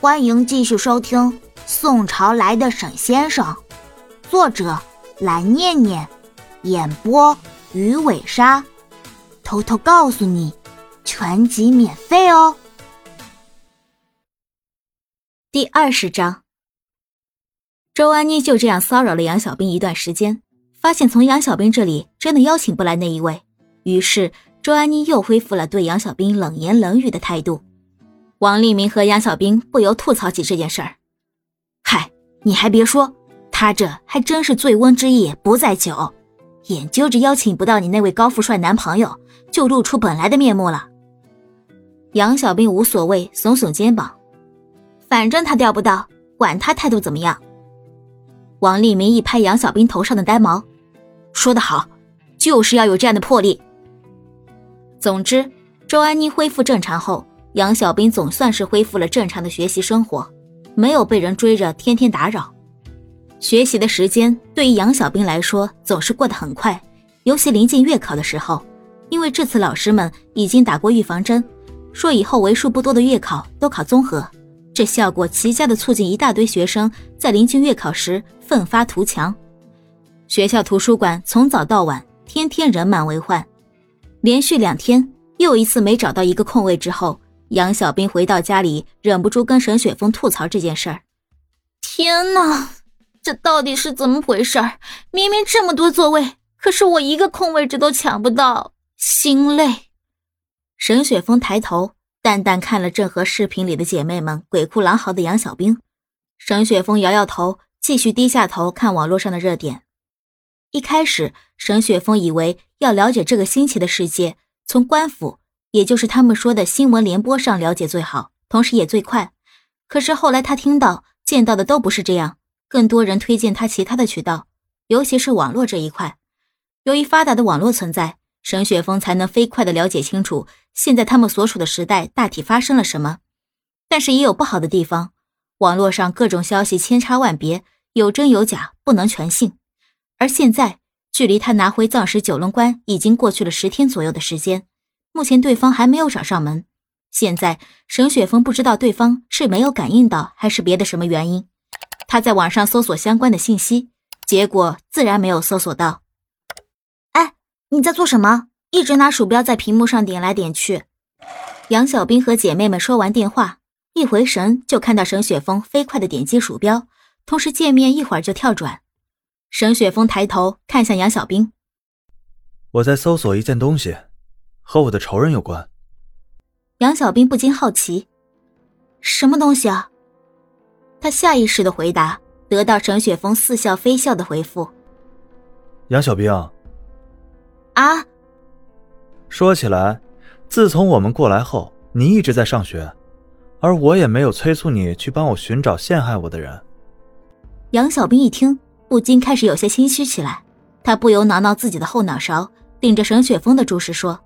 欢迎继续收听《宋朝来的沈先生》，作者蓝念念，演播鱼尾鲨。偷偷告诉你，全集免费哦。第二十章，周安妮就这样骚扰了杨小兵一段时间，发现从杨小兵这里真的邀请不来那一位，于是周安妮又恢复了对杨小兵冷言冷语的态度。王立明和杨小兵不由吐槽起这件事儿。嗨，你还别说，他这还真是醉翁之意不在酒，眼揪着邀请不到你那位高富帅男朋友，就露出本来的面目了。杨小兵无所谓，耸耸肩膀，反正他钓不到，管他态度怎么样。王立明一拍杨小兵头上的呆毛，说得好，就是要有这样的魄力。总之，周安妮恢复正常后。杨小兵总算是恢复了正常的学习生活，没有被人追着天天打扰。学习的时间对于杨小兵来说总是过得很快，尤其临近月考的时候，因为这次老师们已经打过预防针，说以后为数不多的月考都考综合，这效果极佳的促进一大堆学生在临近月考时奋发图强。学校图书馆从早到晚天天人满为患，连续两天又一次没找到一个空位之后。杨小兵回到家里，忍不住跟沈雪峰吐槽这件事儿。天哪，这到底是怎么回事儿？明明这么多座位，可是我一个空位置都抢不到，心累。沈雪峰抬头，淡淡看了正和视频里的姐妹们鬼哭狼嚎的杨小兵。沈雪峰摇摇头，继续低下头看网络上的热点。一开始，沈雪峰以为要了解这个新奇的世界，从官府。也就是他们说的新闻联播上了解最好，同时也最快。可是后来他听到、见到的都不是这样，更多人推荐他其他的渠道，尤其是网络这一块。由于发达的网络存在，沈雪峰才能飞快的了解清楚现在他们所处的时代大体发生了什么。但是也有不好的地方，网络上各种消息千差万别，有真有假，不能全信。而现在，距离他拿回藏石九龙关已经过去了十天左右的时间。目前对方还没有找上门，现在沈雪峰不知道对方是没有感应到，还是别的什么原因。他在网上搜索相关的信息，结果自然没有搜索到。哎，你在做什么？一直拿鼠标在屏幕上点来点去。杨小兵和姐妹们说完电话，一回神就看到沈雪峰飞快的点击鼠标，同时界面一会儿就跳转。沈雪峰抬头看向杨小兵：“我在搜索一件东西。”和我的仇人有关。杨小兵不禁好奇：“什么东西啊？”他下意识的回答，得到沈雪峰似笑非笑的回复：“杨小兵，啊。”说起来，自从我们过来后，你一直在上学，而我也没有催促你去帮我寻找陷害我的人。杨小兵一听，不禁开始有些心虚起来，他不由挠挠自己的后脑勺，顶着沈雪峰的注视说。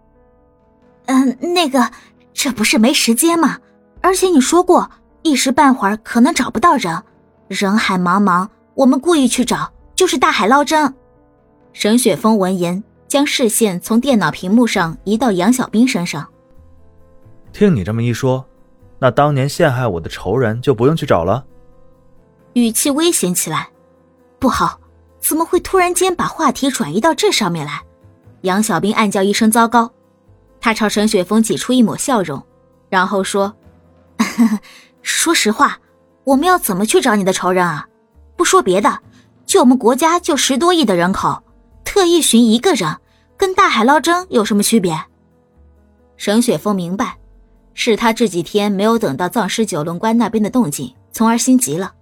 嗯，那个，这不是没时间吗？而且你说过，一时半会儿可能找不到人，人海茫茫，我们故意去找，就是大海捞针。沈雪峰闻言，将视线从电脑屏幕上移到杨小兵身上。听你这么一说，那当年陷害我的仇人就不用去找了？语气危险起来，不好，怎么会突然间把话题转移到这上面来？杨小兵暗叫一声糟糕。他朝沈雪峰挤出一抹笑容，然后说：“ 说实话，我们要怎么去找你的仇人啊？不说别的，就我们国家就十多亿的人口，特意寻一个人，跟大海捞针有什么区别？”沈雪峰明白，是他这几天没有等到藏尸九龙关那边的动静，从而心急了。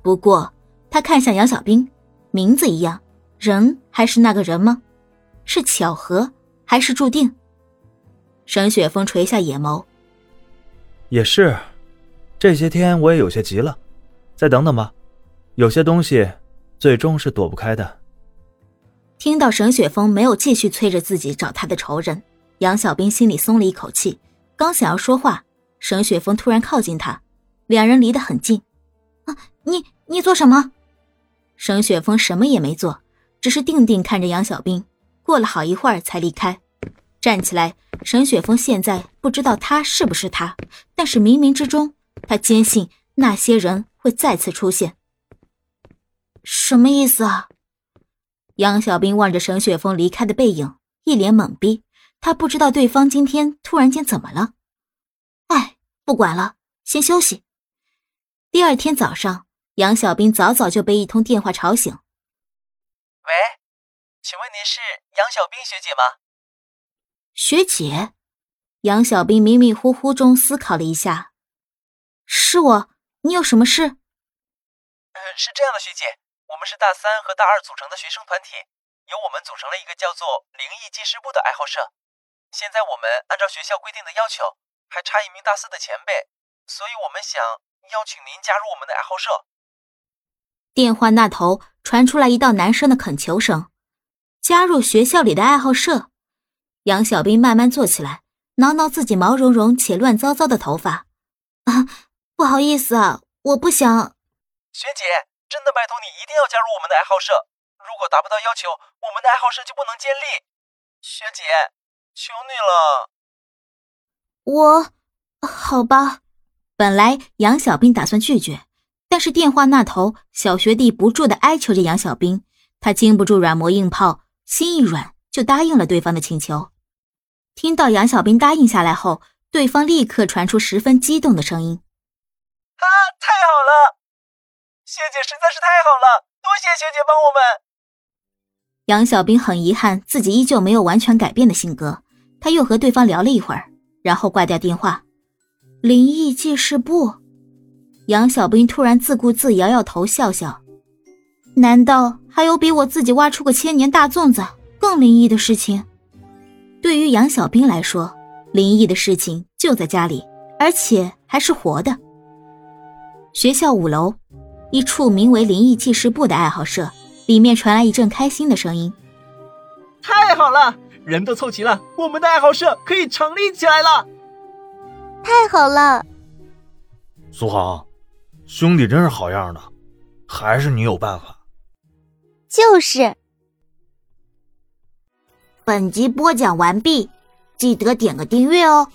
不过他看向杨小兵，名字一样，人还是那个人吗？是巧合还是注定？沈雪峰垂下眼眸，也是，这些天我也有些急了，再等等吧。有些东西，最终是躲不开的。听到沈雪峰没有继续催着自己找他的仇人，杨小兵心里松了一口气。刚想要说话，沈雪峰突然靠近他，两人离得很近。啊，你你做什么？沈雪峰什么也没做，只是定定看着杨小兵，过了好一会儿才离开。站起来，沈雪峰现在不知道他是不是他，但是冥冥之中，他坚信那些人会再次出现。什么意思啊？杨小兵望着沈雪峰离开的背影，一脸懵逼。他不知道对方今天突然间怎么了。哎，不管了，先休息。第二天早上，杨小兵早早就被一通电话吵醒。喂，请问您是杨小兵学姐吗？学姐。杨小兵迷迷糊糊中思考了一下，是我。你有什么事？嗯，是这样的，学姐，我们是大三和大二组成的学生团体，由我们组成了一个叫做“灵异记事部”的爱好社。现在我们按照学校规定的要求，还差一名大四的前辈，所以我们想邀请您加入我们的爱好社。电话那头传出来一道男生的恳求声：“加入学校里的爱好社。”杨小兵慢慢坐起来。挠挠自己毛茸茸且乱糟糟的头发，啊，不好意思啊，我不想。学姐，真的拜托你一定要加入我们的爱好社，如果达不到要求，我们的爱好社就不能建立。学姐，求你了。我，好吧。本来杨小兵打算拒绝，但是电话那头小学弟不住的哀求着杨小兵，他经不住软磨硬泡，心一软就答应了对方的请求。听到杨小兵答应下来后，对方立刻传出十分激动的声音：“啊，太好了！学姐实在是太好了，多谢学姐帮我们。”杨小兵很遗憾自己依旧没有完全改变的性格，他又和对方聊了一会儿，然后挂掉电话。灵异记事簿，杨小兵突然自顾自摇摇头，笑笑：“难道还有比我自己挖出个千年大粽子更灵异的事情？”对于杨小兵来说，灵异的事情就在家里，而且还是活的。学校五楼，一处名为“灵异记事簿”的爱好社，里面传来一阵开心的声音：“太好了，人都凑齐了，我们的爱好社可以成立起来了！太好了！”苏杭，兄弟真是好样的，还是你有办法。就是。本集播讲完毕，记得点个订阅哦。